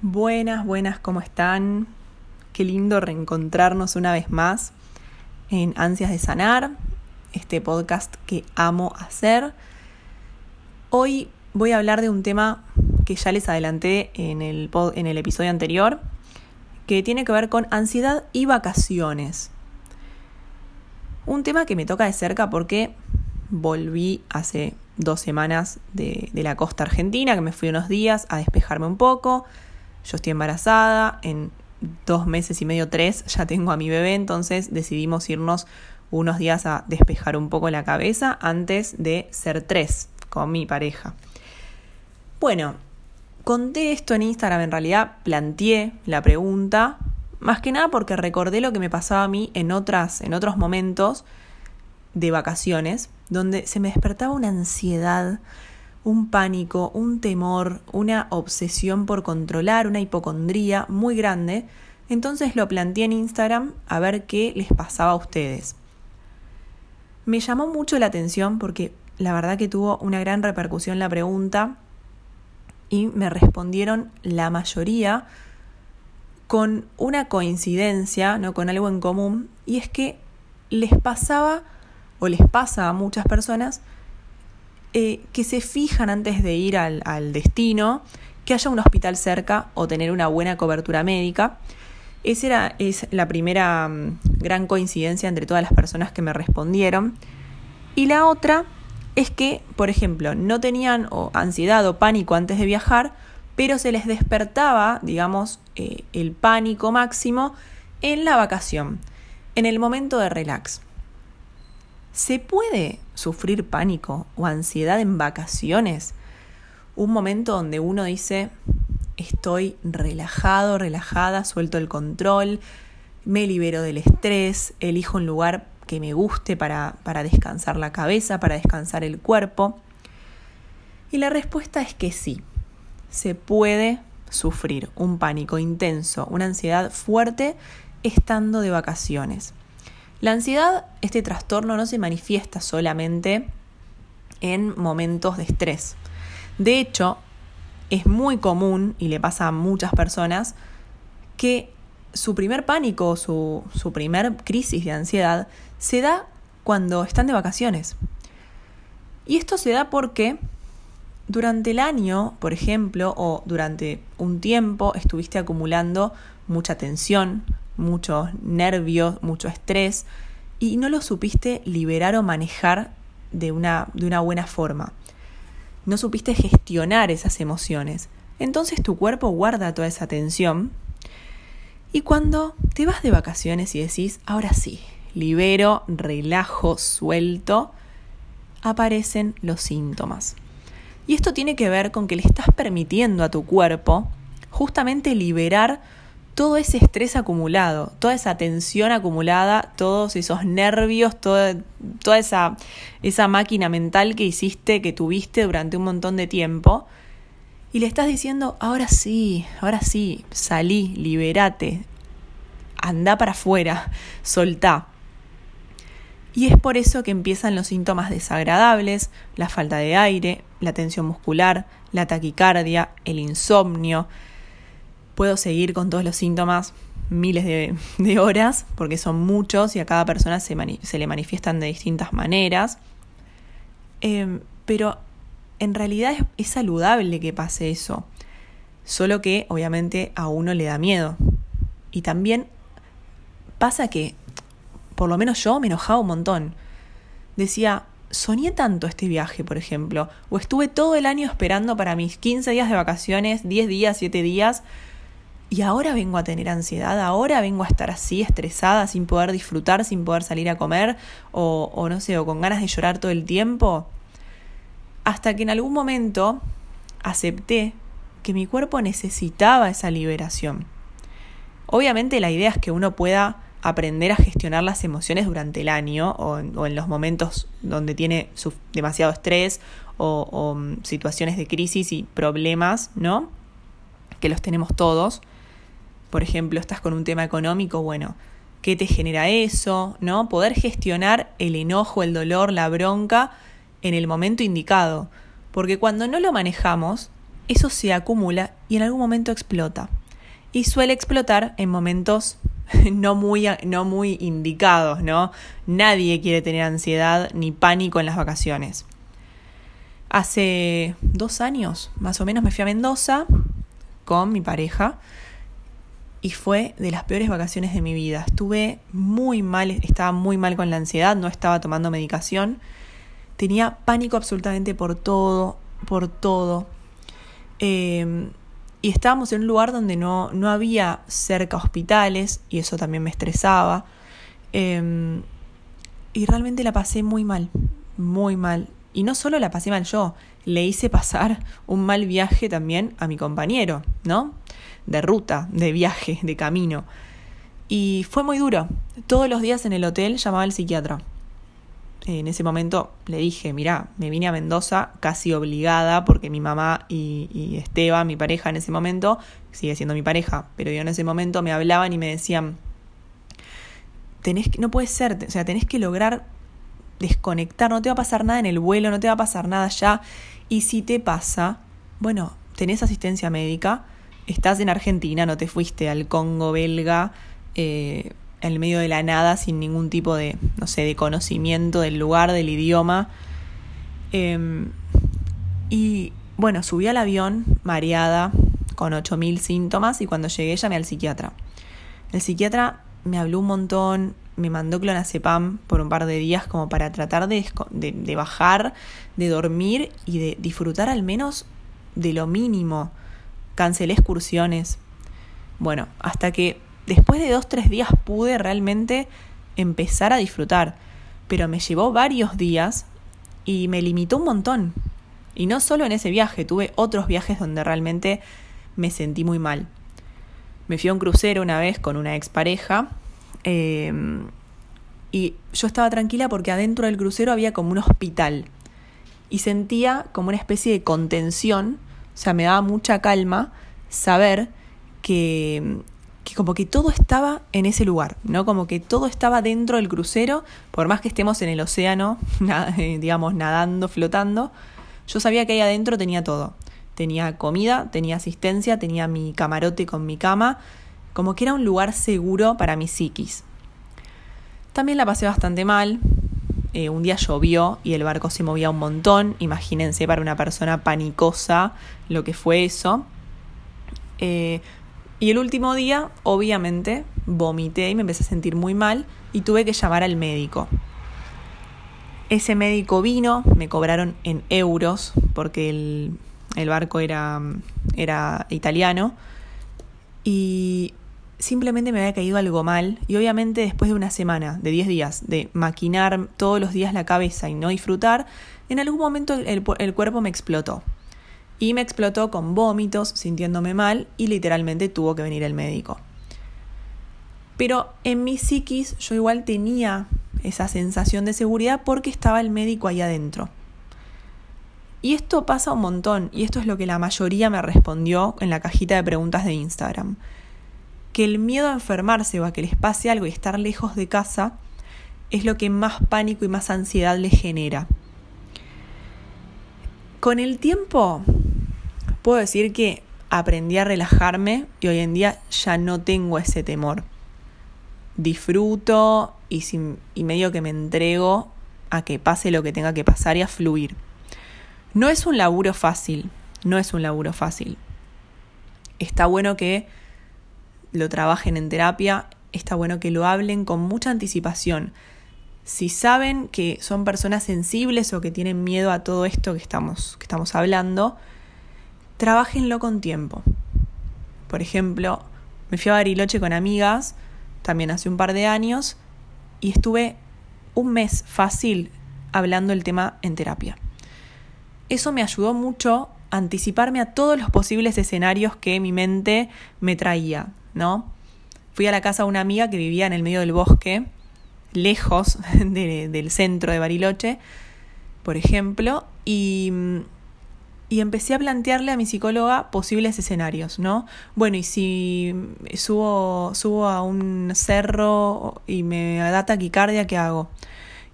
Buenas, buenas, ¿cómo están? Qué lindo reencontrarnos una vez más en Ansias de Sanar, este podcast que amo hacer. Hoy voy a hablar de un tema que ya les adelanté en el, en el episodio anterior, que tiene que ver con ansiedad y vacaciones. Un tema que me toca de cerca porque volví hace dos semanas de, de la costa argentina, que me fui unos días a despejarme un poco yo estoy embarazada, en dos meses y medio, tres, ya tengo a mi bebé, entonces decidimos irnos unos días a despejar un poco la cabeza antes de ser tres con mi pareja. Bueno, conté esto en Instagram, en realidad planteé la pregunta, más que nada porque recordé lo que me pasaba a mí en, otras, en otros momentos de vacaciones, donde se me despertaba una ansiedad, un pánico, un temor, una obsesión por controlar, una hipocondría muy grande. Entonces lo planteé en Instagram a ver qué les pasaba a ustedes. Me llamó mucho la atención porque la verdad que tuvo una gran repercusión la pregunta y me respondieron la mayoría con una coincidencia, no con algo en común, y es que les pasaba o les pasa a muchas personas eh, que se fijan antes de ir al, destino que haya un hospital cerca o tener una buena cobertura médica. Esa era, es la primera mm, gran coincidencia entre todas las personas que me respondieron. Y la otra es que, por ejemplo, no tenían ansiedad o pánico antes de viajar, pero se les despertaba, digamos, eh, el pánico máximo en la vacación, en el momento de relax. ¿Se puede sufrir pánico o ansiedad en vacaciones? Un momento donde uno dice, estoy relajado, relajada, suelto el control, me libero del estrés, elijo un lugar que me guste para, para descansar la cabeza, para descansar el cuerpo. Y la respuesta es que sí, se puede sufrir un pánico intenso, una ansiedad fuerte estando de vacaciones. La ansiedad, este trastorno, no se manifiesta solamente en momentos de estrés. De hecho, es muy común, y le pasa a muchas personas, que su primer pánico, su, su primer crisis de ansiedad, se da cuando están de vacaciones. Y esto se da porque durante el año, por ejemplo, o durante un tiempo estuviste acumulando mucha tensión, muchos nervios, mucho estrés, y no lo supiste liberar o manejar de una, de una buena forma. No supiste gestionar esas emociones. Entonces tu cuerpo guarda toda esa tensión. Y cuando te vas de vacaciones y decís, ahora sí, libero, relajo, suelto, aparecen los síntomas. Y esto tiene que ver con que le estás permitiendo a tu cuerpo justamente liberar todo ese estrés acumulado, toda esa tensión acumulada, todos esos nervios, toda, esa, esa máquina mental que hiciste, que tuviste durante un montón de tiempo, y le estás diciendo, ahora sí, ahora sí, salí, liberate, anda para afuera, soltá. Y es por eso que empiezan los síntomas desagradables, la falta de aire, la tensión muscular, la taquicardia, el insomnio, Puedo seguir con todos los síntomas miles de, horas, porque son muchos y a cada persona se, le manifiestan de distintas maneras. Em, pero en realidad es, es saludable que pase eso, solo que obviamente a uno le da miedo. Y también pasa que, por lo menos yo me enojaba un montón. Decía, soñé tanto este viaje, por ejemplo, o estuve todo el año esperando para mis 15 días de vacaciones, 10 días, 7 días, y ahora vengo a tener ansiedad, ahora vengo a estar así, estresada, sin poder disfrutar, sin poder salir a comer, o, no sé, o con ganas de llorar todo el tiempo. Hasta que en algún momento acepté que mi cuerpo necesitaba esa liberación. Obviamente la idea es que uno pueda aprender a gestionar las emociones durante el año o en, los momentos donde tiene demasiado estrés o, o, mm, situaciones de crisis y problemas, ¿no? Que los tenemos todos por ejemplo, estás con un tema económico, bueno, ¿qué te genera eso? ¿No? Poder gestionar el enojo, el dolor, la bronca en el momento indicado. Porque cuando no lo manejamos, eso se acumula y en algún momento explota. Y suele explotar en momentos no muy, no muy indicados, ¿no? Nadie quiere tener ansiedad ni pánico en las vacaciones. Hace dos años, más o menos, me fui a Mendoza con mi pareja y fue de las peores vacaciones de mi vida. Estuve muy mal, estaba muy mal con la ansiedad, no estaba tomando medicación, tenía pánico absolutamente por todo, por todo. Em, y estábamos en un lugar donde no, no había cerca hospitales y eso también me estresaba. Em, y realmente la pasé muy mal, muy mal. Y no solo la pasé mal yo, le hice pasar un mal viaje también a mi compañero, ¿no? De ruta, de viaje, de camino. Y fue muy duro. Todos los días en el hotel llamaba al psiquiatra. En ese momento le dije, mira, me vine a Mendoza casi obligada porque mi mamá y, y Esteban, mi pareja en ese momento, sigue siendo mi pareja, pero yo en ese momento me hablaban y me decían, tenés que, no puede ser, o sea, tenés que lograr desconectar, no te va a pasar nada en el vuelo, no te va a pasar nada ya. Y si te pasa, bueno, tenés asistencia médica, estás en Argentina, no te fuiste al Congo belga, eh, en el medio de la nada, sin ningún tipo de, no sé, de conocimiento del lugar, del idioma. Em, y bueno, subí al avión mareada, con 8.000 síntomas, y cuando llegué llamé al psiquiatra. El psiquiatra me habló un montón, me mandó clonazepam por un par de días como para tratar de, de, bajar, de dormir y de disfrutar al menos de lo mínimo. Cancelé excursiones. Bueno, hasta que después de dos, tres días pude realmente empezar a disfrutar. Pero me llevó varios días y me limitó un montón. Y no solo en ese viaje, tuve otros viajes donde realmente me sentí muy mal. Me fui a un crucero una vez con una expareja Em, y yo estaba tranquila porque adentro del crucero había como un hospital. Y sentía como una especie de contención, o sea, me daba mucha calma saber que, que como que todo estaba en ese lugar, ¿no? Como que todo estaba dentro del crucero, por más que estemos en el océano, digamos, nadando, flotando, yo sabía que ahí adentro tenía todo. Tenía comida, tenía asistencia, tenía mi camarote con mi cama, como que era un lugar seguro para mi psiquis. También la pasé bastante mal. Eh, un día llovió y el barco se movía un montón. Imagínense para una persona panicosa lo que fue eso. Eh, y el último día, obviamente, vomité y me empecé a sentir muy mal y tuve que llamar al médico. Ese médico vino, me cobraron en euros porque el, el barco era, era italiano. Y simplemente me había caído algo mal y obviamente después de una semana, de 10 días, de maquinar todos los días la cabeza y no disfrutar, en algún momento el, cuerpo me explotó. Y me explotó con vómitos, sintiéndome mal y literalmente tuvo que venir el médico. Pero en mi psiquis yo igual tenía esa sensación de seguridad porque estaba el médico ahí adentro. Y esto pasa un montón, y esto es lo que la mayoría me respondió en la cajita de preguntas de Instagram que el miedo a enfermarse o a que les pase algo y estar lejos de casa es lo que más pánico y más ansiedad les genera. Con el tiempo, puedo decir que aprendí a relajarme y hoy en día ya no tengo ese temor. Disfruto y, y medio que me entrego a que pase lo que tenga que pasar y a fluir. No es un laburo fácil, no es un laburo fácil. Está bueno que lo trabajen en terapia, está bueno que lo hablen con mucha anticipación. Si saben que son personas sensibles o que tienen miedo a todo esto que estamos, que estamos hablando, trabajenlo con tiempo. Por ejemplo, me fui a Bariloche con amigas, también hace un par de años, y estuve un mes fácil hablando el tema en terapia. Eso me ayudó mucho a anticiparme a todos los posibles escenarios que mi mente me traía. ¿No? Fui a la casa de una amiga que vivía en el medio del bosque, lejos del centro de Bariloche, por ejemplo, y, empecé a plantearle a mi psicóloga posibles escenarios, ¿no? Bueno, y si subo, subo a un cerro y me da taquicardia, ¿qué hago?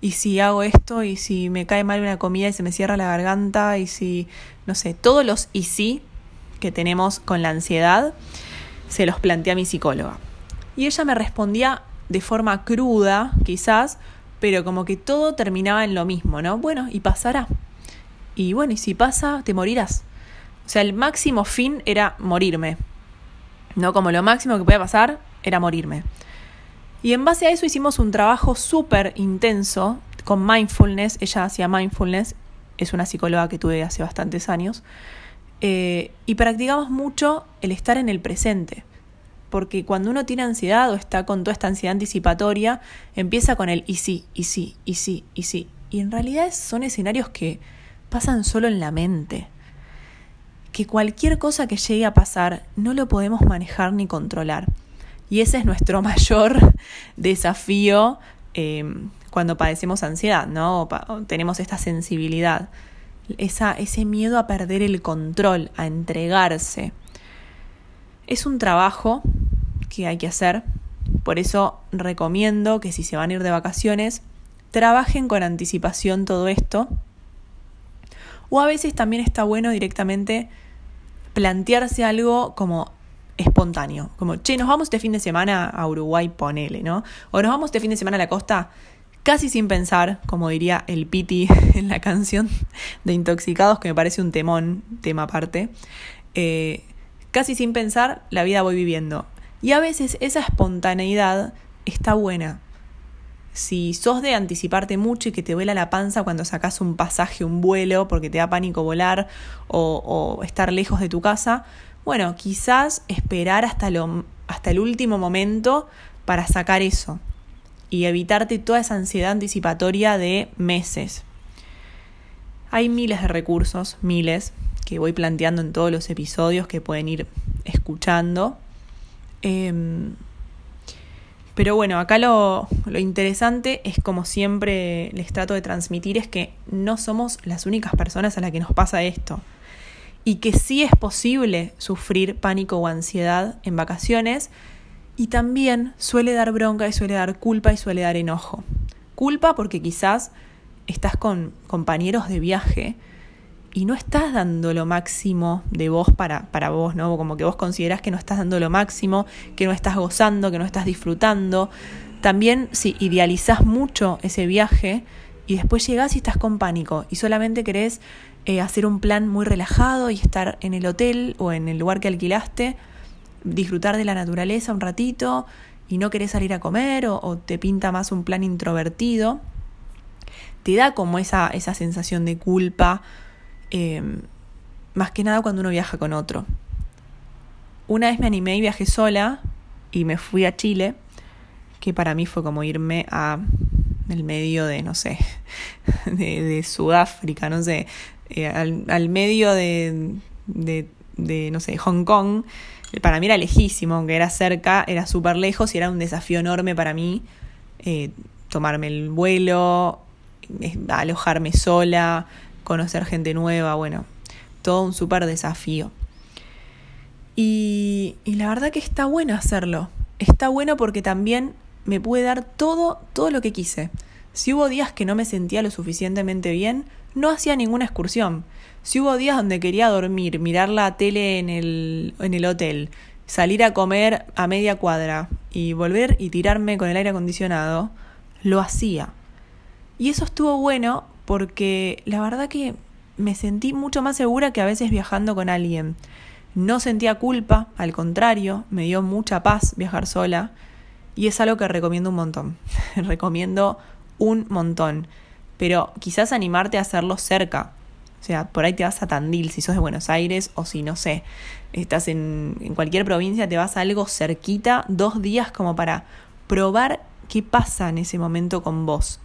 y si hago esto, y si me cae mal una comida y se me cierra la garganta, y si, no sé, todos los y sí que tenemos con la ansiedad, se los planteé a mi psicóloga. Y ella me respondía de forma cruda, quizás, pero como que todo terminaba en lo mismo, ¿no? Bueno, y pasará. Y bueno, y si pasa, te morirás. O sea, el máximo fin era morirme. ¿No? Como lo máximo que podía pasar era morirme. Y en base a eso hicimos un trabajo súper intenso con mindfulness. Ella hacía mindfulness, es una psicóloga que tuve hace bastantes años. Eh, y practicamos mucho el estar en el presente porque cuando uno tiene ansiedad o está con toda esta ansiedad anticipatoria, empieza con el y sí, y sí, y sí, y sí. Y en realidad son escenarios que pasan solo en la mente. Que cualquier cosa que llegue a pasar no lo podemos manejar ni controlar. Y ese es nuestro mayor desafío em, cuando padecemos ansiedad, ¿no? tenemos esta sensibilidad. Esa, ese miedo a perder el control, a entregarse. Es un trabajo que hay que hacer. Por eso recomiendo que si se van a ir de vacaciones, trabajen con anticipación todo esto. O a veces también está bueno directamente plantearse algo como espontáneo, como, che, nos vamos este fin de semana a Uruguay, ponele, ¿no? O nos vamos este fin de semana a la costa, casi sin pensar, como diría el Piti en la canción de Intoxicados, que me parece un temón, tema aparte. Eh, casi sin pensar, la vida voy viviendo. Y a veces esa espontaneidad está buena. Si sos de anticiparte mucho y que te vuela la panza cuando sacas un pasaje, un vuelo, porque te da pánico volar o, estar lejos de tu casa, bueno, quizás esperar hasta, lo, hasta el último momento para sacar eso y evitarte toda esa ansiedad anticipatoria de meses. Hay miles de recursos, miles, que voy planteando en todos los episodios que pueden ir escuchando. Em, pero bueno, acá lo, lo, interesante es como siempre les trato de transmitir es que no somos las únicas personas a las que nos pasa esto. Y que sí es posible sufrir pánico o ansiedad en vacaciones. Y también suele dar bronca y suele dar culpa y suele dar enojo. Culpa porque quizás estás con compañeros de viaje y no estás dando lo máximo de vos para, para vos, ¿no? Como que vos considerás que no estás dando lo máximo, que no estás gozando, que no estás disfrutando. También si idealizás mucho ese viaje y después llegás y estás con pánico y solamente querés eh, hacer un plan muy relajado y estar en el hotel o en el lugar que alquilaste, disfrutar de la naturaleza un ratito y no querés salir a comer o, te pinta más un plan introvertido, te da como esa, esa sensación de culpa Em, más que nada cuando uno viaja con otro. Una vez me animé y viajé sola y me fui a Chile, que para mí fue como irme a el medio de, no sé, de, Sudáfrica, no sé, eh, al, medio de, de, no sé, Hong Kong. Para mí era lejísimo, aunque era cerca, era súper lejos y era un desafío enorme para mí eh, tomarme el vuelo, eh, alojarme sola, conocer gente nueva, bueno, todo un súper desafío. Y, y, la verdad que está bueno hacerlo. Está bueno porque también me puede dar todo, todo lo que quise. Si hubo días que no me sentía lo suficientemente bien, no hacía ninguna excursión. Si hubo días donde quería dormir, mirar la tele en el, en el hotel, salir a comer a media cuadra y volver y tirarme con el aire acondicionado, lo hacía. Y eso estuvo bueno porque la verdad que me sentí mucho más segura que a veces viajando con alguien. No sentía culpa, al contrario, me dio mucha paz viajar sola y es algo que recomiendo un montón. recomiendo un montón. Pero quizás animarte a hacerlo cerca. O sea, por ahí te vas a Tandil si sos de Buenos Aires o si no sé, estás en, cualquier provincia, te vas a algo cerquita, dos días como para probar qué pasa en ese momento con vos.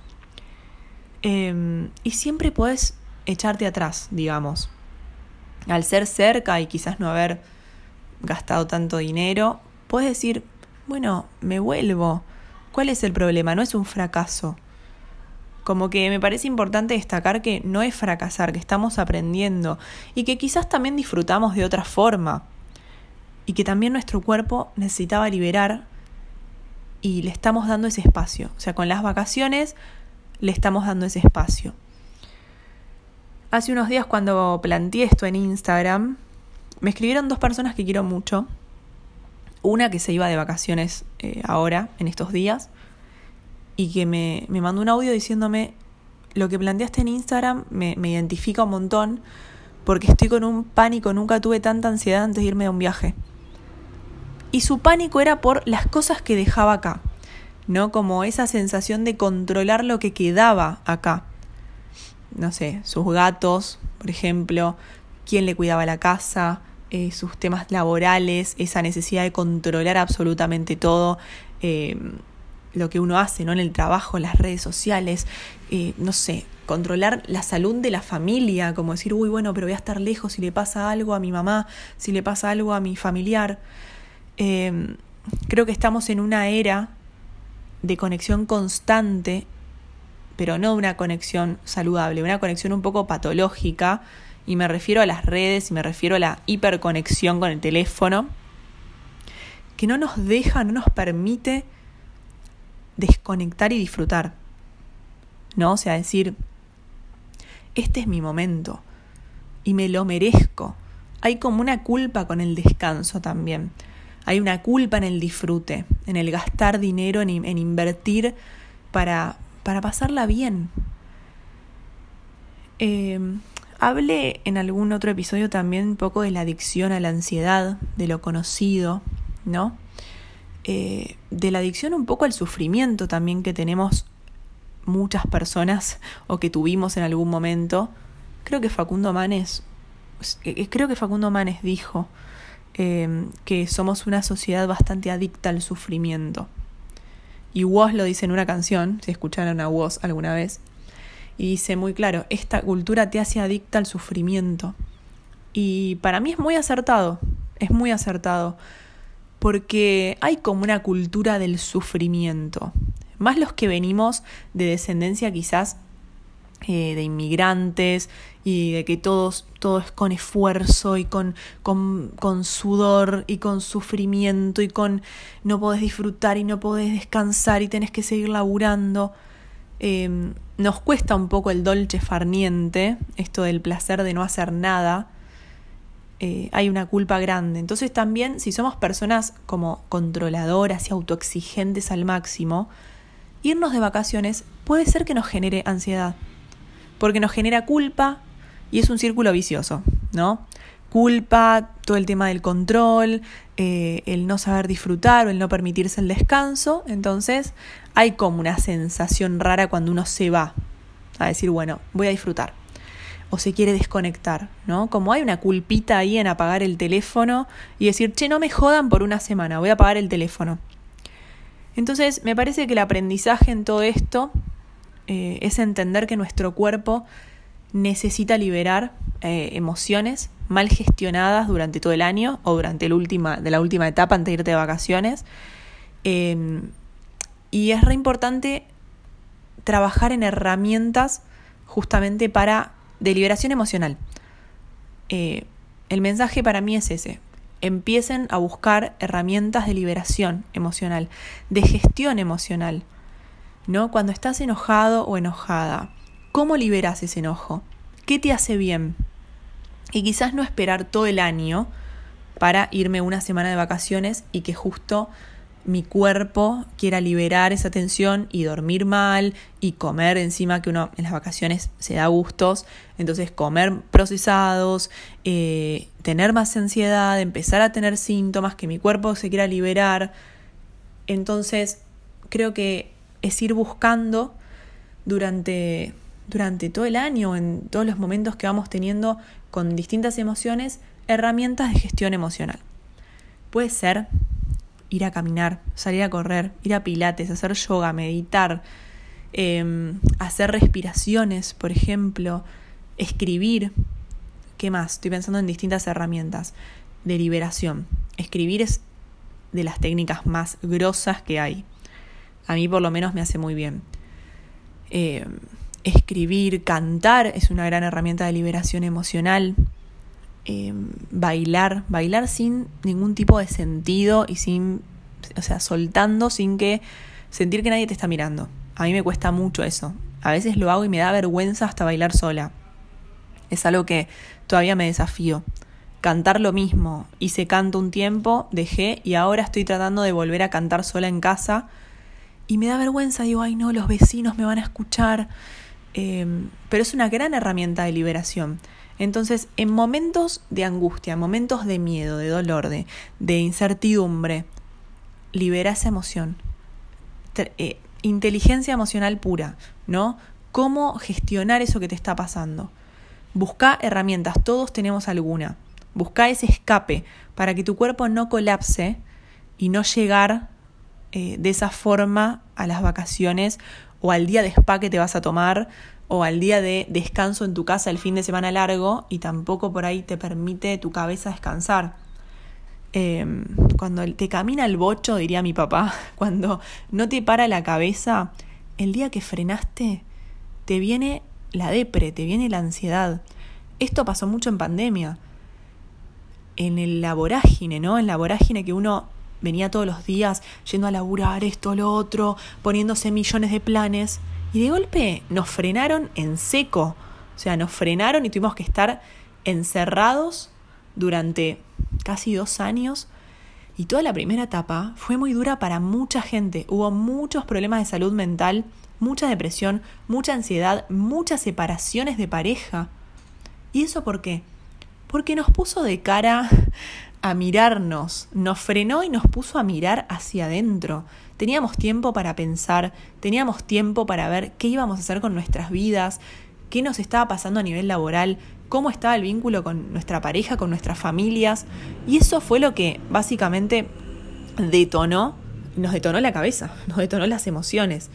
Em, y siempre puedes echarte atrás, digamos. Al ser cerca y quizás no haber gastado tanto dinero, puedes decir, bueno, me vuelvo. ¿Cuál es el problema? No es un fracaso. Como que me parece importante destacar que no es fracasar, que estamos aprendiendo y que quizás también disfrutamos de otra forma y que también nuestro cuerpo necesitaba liberar y le estamos dando ese espacio. O sea, con las vacaciones le estamos dando ese espacio. Hace unos días cuando planteé esto en Instagram, me escribieron dos personas que quiero mucho. Una que se iba de vacaciones eh, ahora, en estos días, y que me, me, mandó un audio diciéndome, lo que planteaste en Instagram me, me identifica un montón, porque estoy con un pánico, nunca tuve tanta ansiedad antes de irme a un viaje. Y su pánico era por las cosas que dejaba acá, ¿no? Como esa sensación de controlar lo que quedaba acá. No sé, sus gatos, por ejemplo, quién le cuidaba la casa, eh, sus temas laborales, esa necesidad de controlar absolutamente todo, eh, lo que uno hace ¿no? en el trabajo, en las redes sociales, eh, no sé, controlar la salud de la familia, como decir, uy, bueno, pero voy a estar lejos si le pasa algo a mi mamá, si le pasa algo a mi familiar. creo que estamos en una era de conexión constante, pero no una conexión saludable, una conexión un poco patológica, y me refiero a las redes y me refiero a la hiperconexión con el teléfono, que no nos deja, no nos permite desconectar y disfrutar. ¿No? O sea, decir, este es mi momento y me lo merezco. Hay como una culpa con el descanso también. Hay una culpa en el disfrute, en el gastar dinero, en, invertir para, para pasarla bien. Eh, Hablé en algún otro episodio también un poco de la adicción a la ansiedad, de lo conocido, ¿no? Eh, de la adicción un poco al sufrimiento también que tenemos muchas personas o que tuvimos en algún momento. Creo que Facundo Manes, eh, creo que Facundo Manes dijo eh, que somos una sociedad bastante adicta al sufrimiento. Y Woz lo dice en una canción, si escucharon a Woz alguna vez, y dice muy claro, esta cultura te hace adicta al sufrimiento. Y para mí es muy acertado, es muy acertado, porque hay como una cultura del sufrimiento. Más los que venimos de descendencia quizás eh, de inmigrantes y de que todos, todo es con esfuerzo y con, con, con, sudor y con sufrimiento y con no podés disfrutar y no podés descansar y tenés que seguir laburando. Em, nos cuesta un poco el dolce farniente, esto del placer de no hacer nada. Eh, hay una culpa grande. Entonces también si somos personas como controladoras y autoexigentes al máximo, irnos de vacaciones puede ser que nos genere ansiedad, porque nos genera culpa y es un círculo vicioso, ¿no? Culpa, todo el tema del control, eh, el no saber disfrutar o el no permitirse el descanso, entonces hay como una sensación rara cuando uno se va a decir, bueno, voy a disfrutar. O se quiere desconectar, ¿no? Como hay una culpita ahí en apagar el teléfono y decir, che, no me jodan por una semana, voy a apagar el teléfono. Entonces, me parece que el aprendizaje en todo esto eh, es entender que nuestro cuerpo necesita liberar eh, emociones mal gestionadas durante todo el año o durante última, de la última etapa antes de irte de vacaciones. Em, y es re importante trabajar en herramientas justamente para deliberación emocional. Eh, el mensaje para mí es ese. Empiecen a buscar herramientas de liberación emocional, de gestión emocional. ¿No? Cuando estás enojado o enojada, ¿cómo liberas ese enojo? ¿Qué te hace bien? Y quizás no esperar todo el año para irme una semana de vacaciones y que justo mi cuerpo quiera liberar esa tensión y dormir mal y comer encima que uno en las vacaciones se da gustos, entonces comer procesados, eh, tener más ansiedad, empezar a tener síntomas, que mi cuerpo se quiera liberar. Entonces creo que es ir buscando durante, durante todo el año, en todos los momentos que vamos teniendo con distintas emociones, herramientas de gestión emocional. Puede ser ir a caminar, salir a correr, ir a pilates, hacer yoga, meditar, em, hacer respiraciones, por ejemplo, escribir. ¿Qué más? Estoy pensando en distintas herramientas de liberación. Escribir es de las técnicas más grosas que hay. A mí por lo menos me hace muy bien. Em, escribir, cantar es una gran herramienta de liberación emocional. Em, bailar, bailar sin ningún tipo de sentido y sin, o sea, soltando sin que sentir que nadie te está mirando. A mí me cuesta mucho eso. A veces lo hago y me da vergüenza hasta bailar sola. Es algo que todavía me desafío. cantar lo mismo. Hice canto un tiempo, dejé y ahora estoy tratando de volver a cantar sola en casa. Y me da vergüenza, digo, ay no, los vecinos me van a escuchar. Em, pero es una gran herramienta de liberación. Entonces, en momentos de angustia, en momentos de miedo, de dolor, de, de incertidumbre, libera esa emoción. Eh, inteligencia emocional pura, ¿no? Cómo gestionar eso que te está pasando. Busca herramientas, todos tenemos alguna. Busca ese escape para que tu cuerpo no colapse y no llegar eh, de esa forma a las vacaciones o al día de spa que te vas a tomar o al día de descanso en tu casa el fin de semana largo y tampoco por ahí te permite tu cabeza descansar. Em, cuando te camina el bocho, diría mi papá, cuando no te para la cabeza, el día que frenaste, te viene la depre, te viene la ansiedad. Esto pasó mucho en pandemia en la vorágine, ¿no? En la vorágine que uno venía todos los días yendo a laburar esto, lo otro, poniéndose millones de planes. Y de golpe nos frenaron en seco. O sea, nos frenaron y tuvimos que estar encerrados durante casi dos años. Y toda la primera etapa fue muy dura para mucha gente. Hubo muchos problemas de salud mental, mucha depresión, mucha ansiedad, muchas separaciones de pareja. ¿Y eso por qué? porque nos puso de cara a mirarnos, nos frenó y nos puso a mirar hacia adentro. Teníamos tiempo para pensar, teníamos tiempo para ver qué íbamos a hacer con nuestras vidas, qué nos estaba pasando a nivel laboral, cómo estaba el vínculo con nuestra pareja, con nuestras familias. Y eso fue lo que básicamente detonó, nos detonó la cabeza, nos detonó las emociones.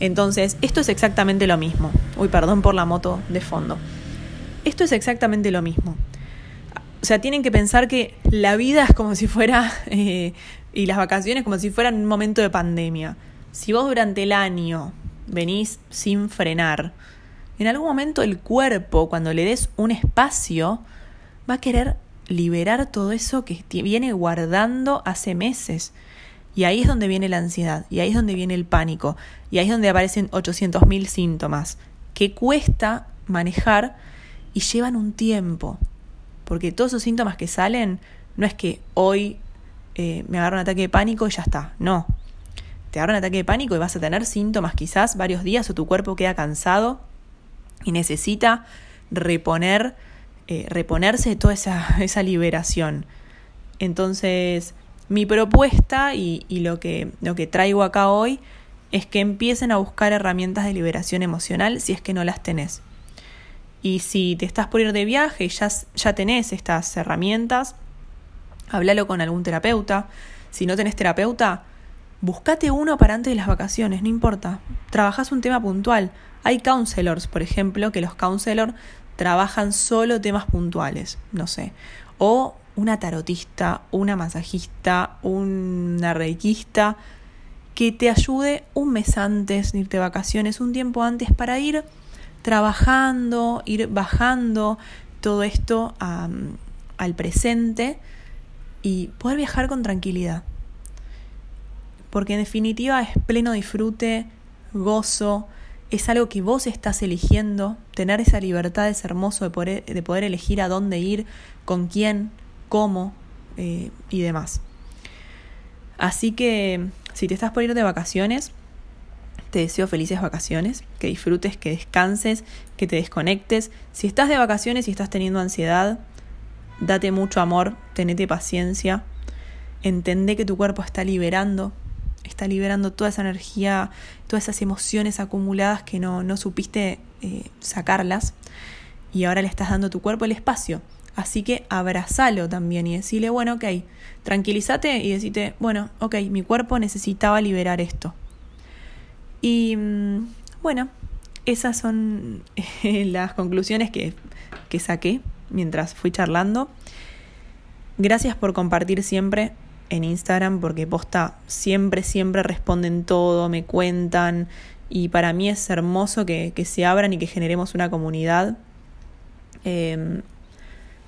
Entonces, esto es exactamente lo mismo. Uy, perdón por la moto de fondo. Esto es exactamente lo mismo. O sea, tienen que pensar que la vida es como si fuera, eh, y las vacaciones como si fueran un momento de pandemia. Si vos durante el año venís sin frenar, en algún momento el cuerpo, cuando le des un espacio, va a querer liberar todo eso que viene guardando hace meses. Y ahí es donde viene la ansiedad, y ahí es donde viene el pánico, y ahí es donde aparecen 800.000 síntomas que cuesta manejar y llevan un tiempo. Porque todos esos síntomas que salen no es que hoy eh, me agarro un ataque de pánico y ya está. No. Te agarra un ataque de pánico y vas a tener síntomas quizás varios días o tu cuerpo queda cansado y necesita reponer, eh, reponerse de toda esa, esa liberación. Entonces, mi propuesta y, y, lo, que, lo que traigo acá hoy es que empiecen a buscar herramientas de liberación emocional si es que no las tenés. Y si te estás por ir de viaje y ya, ya tenés estas herramientas, háblalo con algún terapeuta. Si no tenés terapeuta, buscate uno para antes de las vacaciones, no importa. Trabajás un tema puntual. Hay counselors, por ejemplo, que los counselors trabajan solo temas puntuales, no sé. O una tarotista, una masajista, una reikista que te ayude un mes antes de irte de vacaciones, un tiempo antes para ir trabajando, ir bajando todo esto al presente y poder viajar con tranquilidad. Porque en definitiva es pleno disfrute, gozo, es algo que vos estás eligiendo, tener esa libertad es hermoso de poder, de poder elegir a dónde ir, con quién, cómo eh, y demás. Así que si te estás por ir de vacaciones, te deseo felices vacaciones, que disfrutes, que descanses, que te desconectes. Si estás de vacaciones y estás teniendo ansiedad, date mucho amor, tenete paciencia, entende que tu cuerpo está liberando, está liberando toda esa energía, todas esas emociones acumuladas que no, no supiste eh, sacarlas y ahora le estás dando a tu cuerpo el espacio. Así que abrazalo también y decirle, bueno, ok, tranquilízate y decirte, bueno, ok, mi cuerpo necesitaba liberar esto. Y mm, bueno, esas son las conclusiones que, que saqué mientras fui charlando. Gracias por compartir siempre en Instagram porque posta siempre, siempre responden todo, me cuentan y para mí es hermoso que, que se abran y que generemos una comunidad. Em,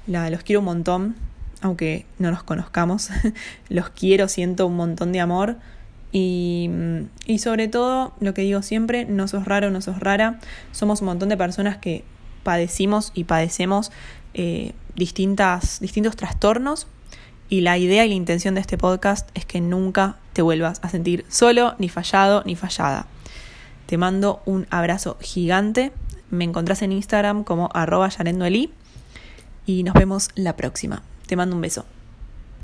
los quiero un montón, aunque no nos conozcamos, los quiero, siento un montón de amor. Y, y, sobre todo, lo que digo siempre, no sos raro, no sos rara. Somos un montón de personas que padecimos y padecemos eh, distintas, distintos trastornos y la idea y la intención de este podcast es que nunca te vuelvas a sentir solo, ni fallado, ni fallada. Te mando un abrazo gigante. Me encontrás en Instagram como arroba y nos vemos la próxima. Te mando un beso.